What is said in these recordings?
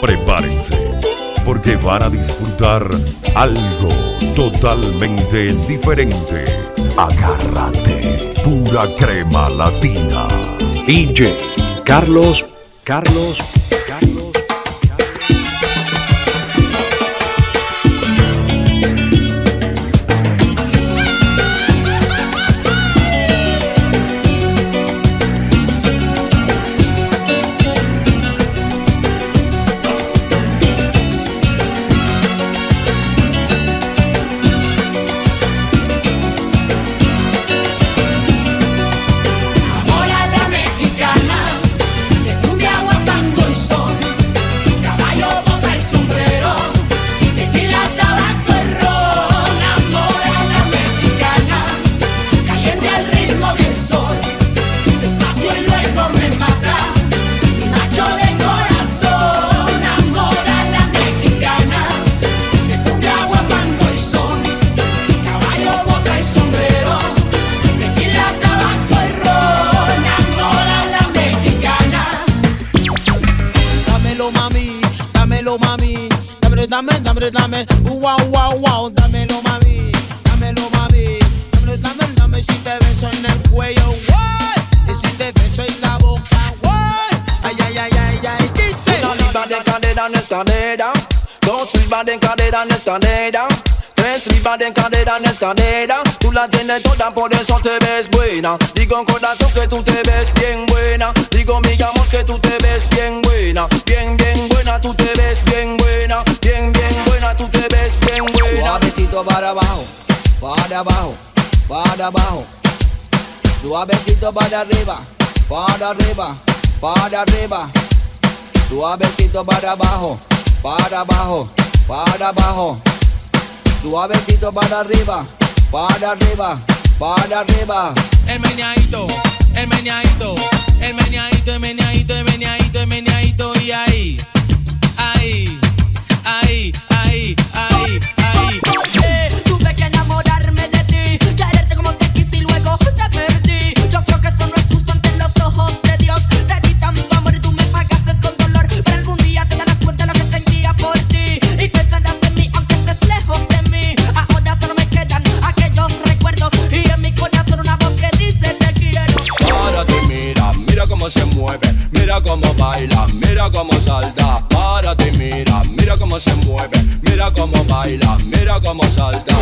Prepárense, porque van a disfrutar algo totalmente diferente. Agárrate, pura crema latina. DJ Carlos, Carlos, dame, dámelo, dame, uh, wow, wow, wow, dámelo mami, dámelo mami, dámelo, dame, dame si te beso en el cuello, what? Y si te beso en la boca, what? Ay, ay, ay, ay, ay, dice. Una libra de cadera en escalera, dos libras de cadera en escalera, tres libras de cadera en escalera. Tú la tienes toda, por eso te ves buena. Digo corazón que tú te ves bien buena. Digo mi amor que tú te ves bien buena. Bien, bien buena, tú te ves bien buena. Suavecito para abajo, para abajo, para abajo. Suavecito para arriba, para arriba, para arriba. Suavecito para abajo, para abajo, para abajo. Suavecito para arriba, para arriba, para arriba. El meneadito, el meneadito, el meneadito, el meneadito, el meneadito, salta.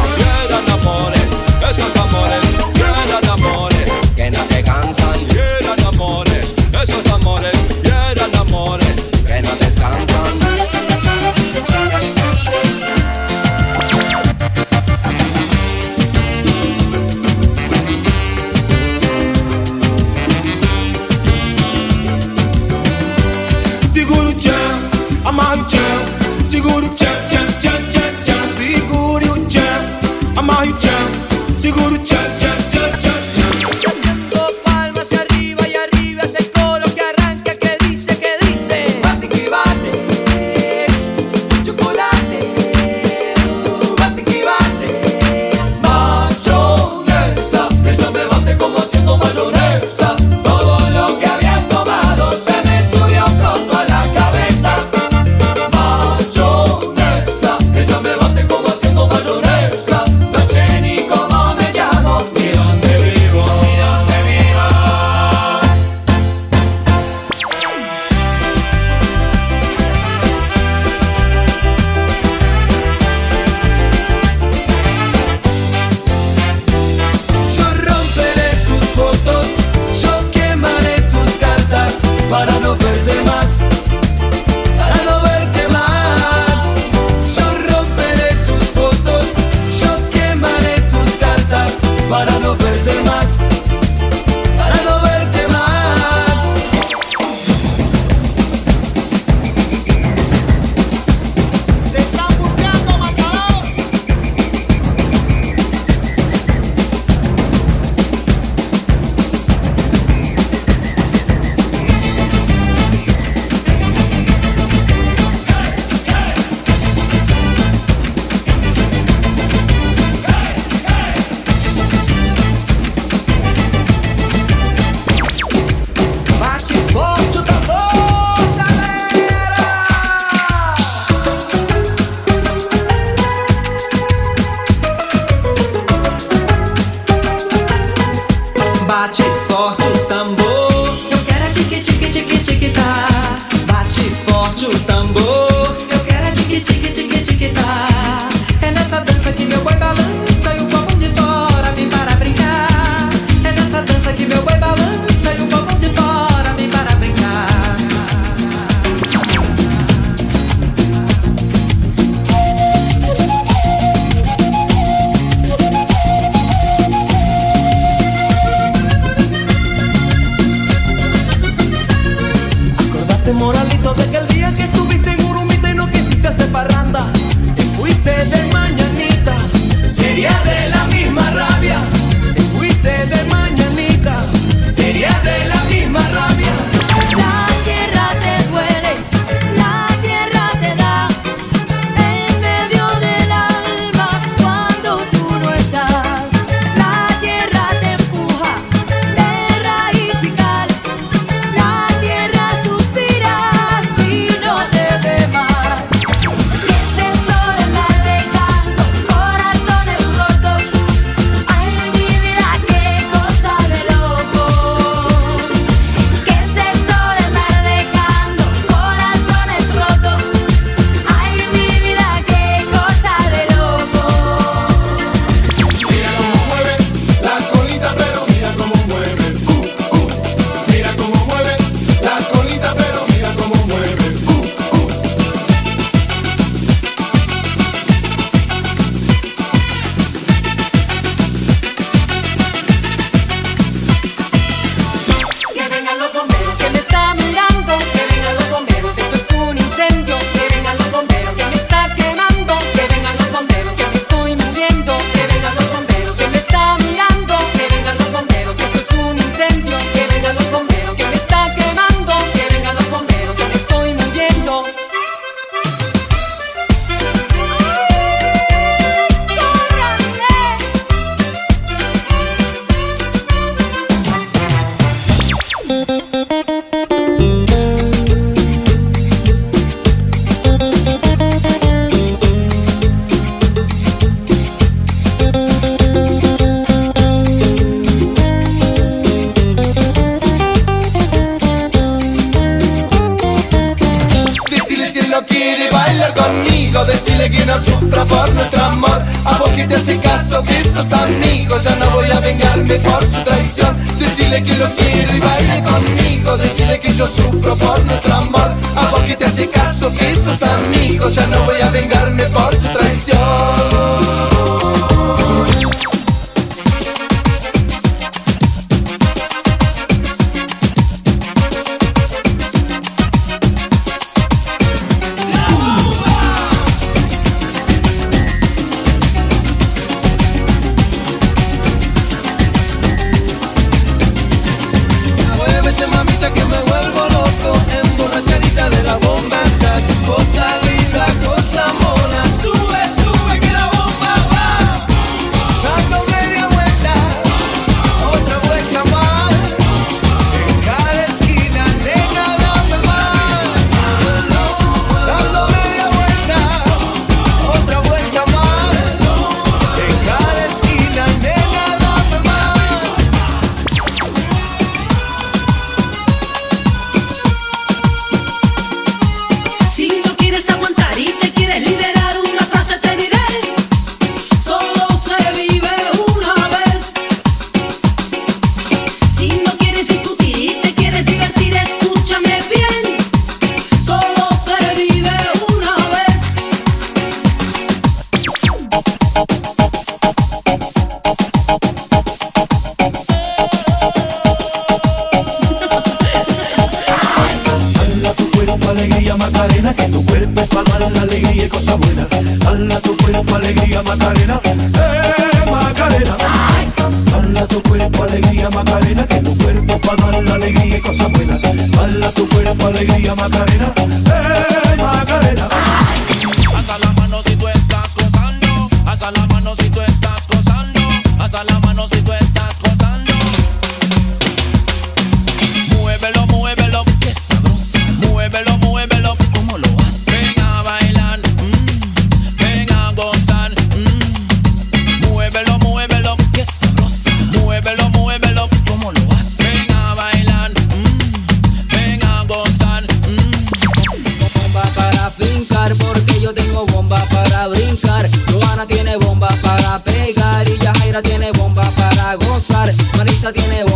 Moralito de que el día que estuviste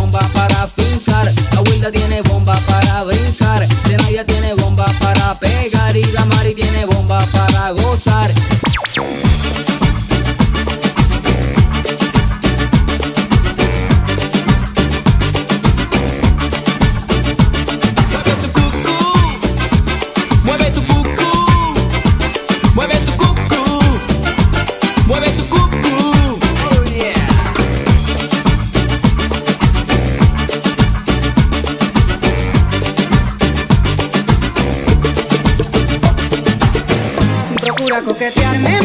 bomba para fincar, la Wilda tiene bomba para brincar, Zenaya tiene bomba para pegar y la Mari tiene bomba para gozar. que te amé.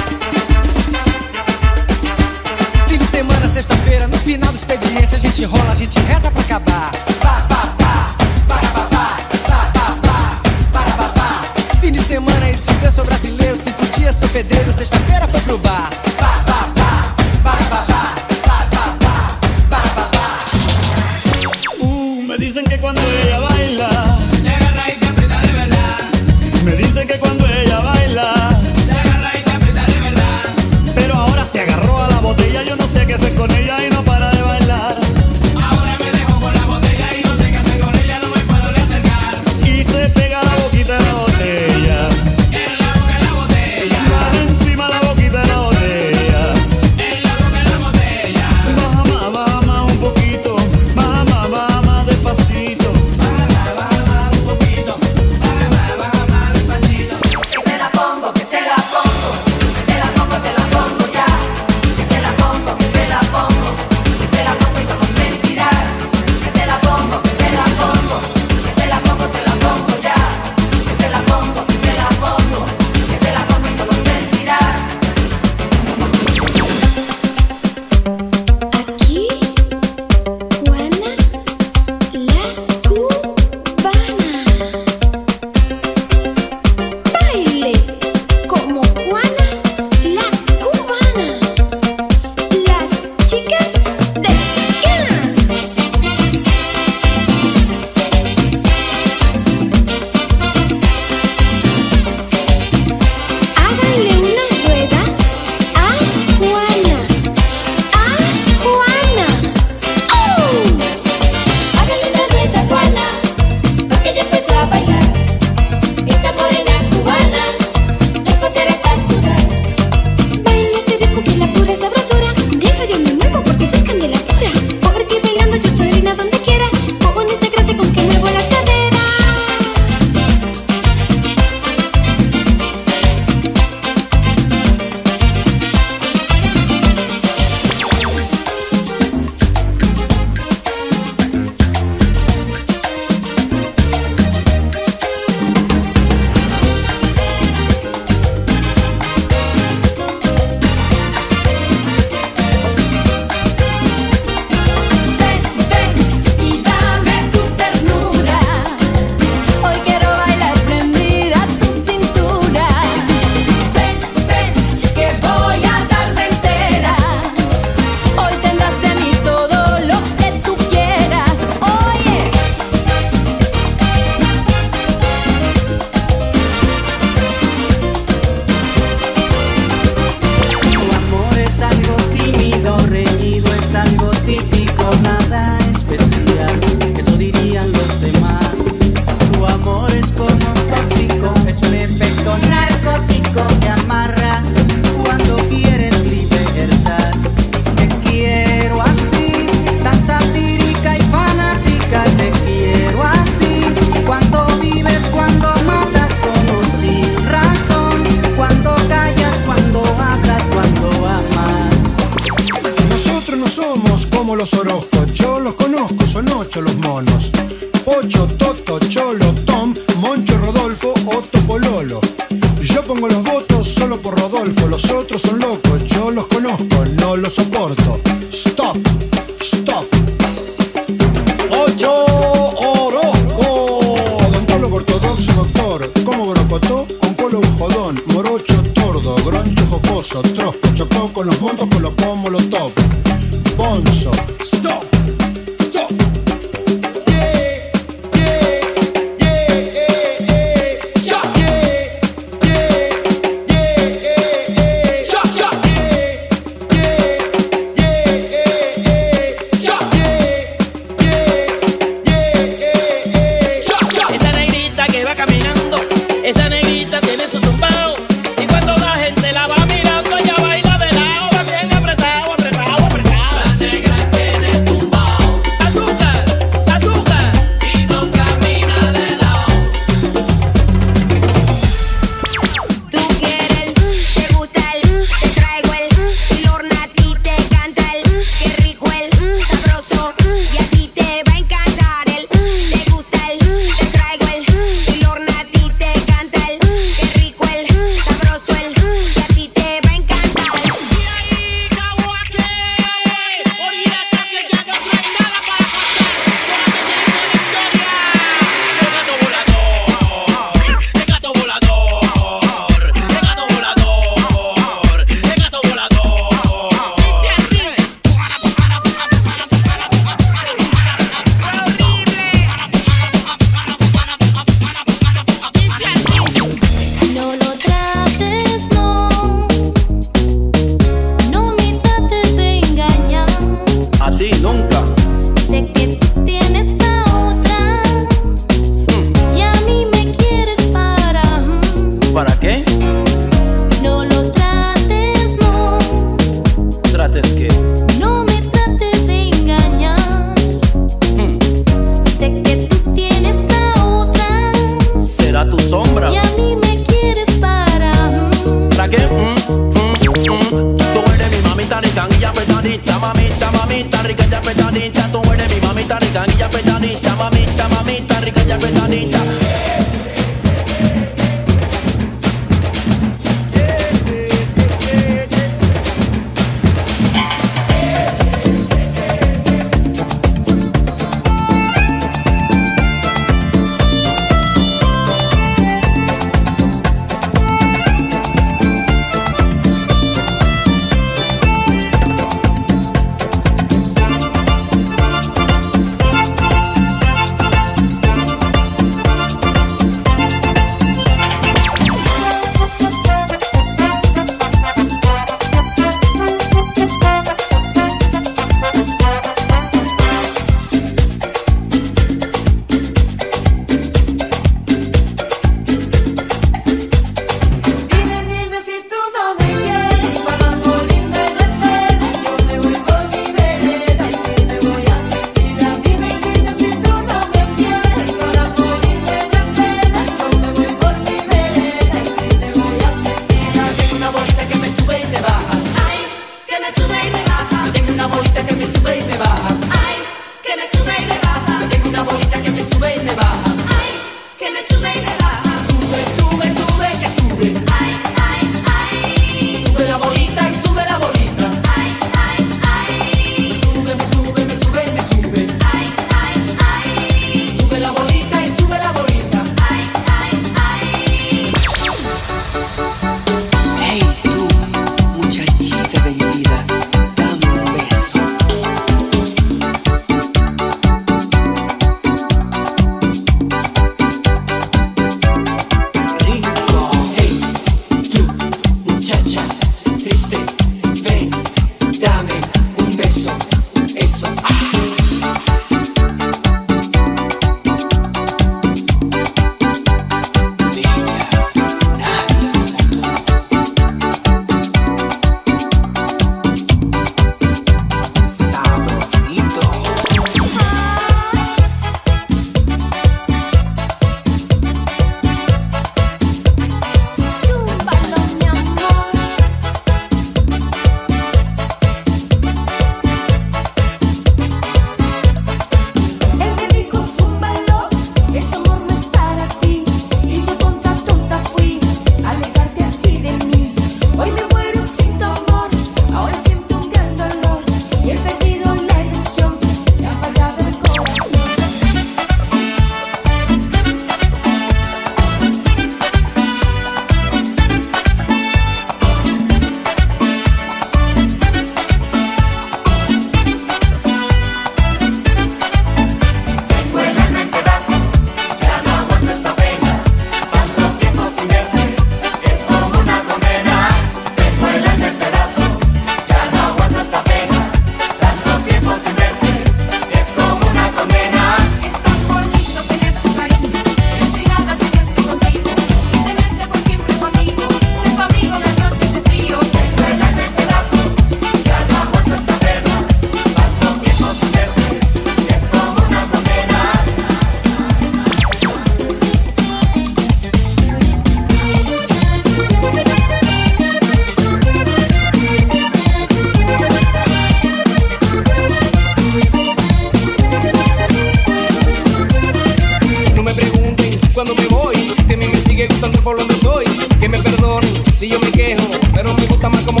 Si yo me quejo, pero me gusta más como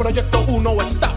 Proyecto 1 está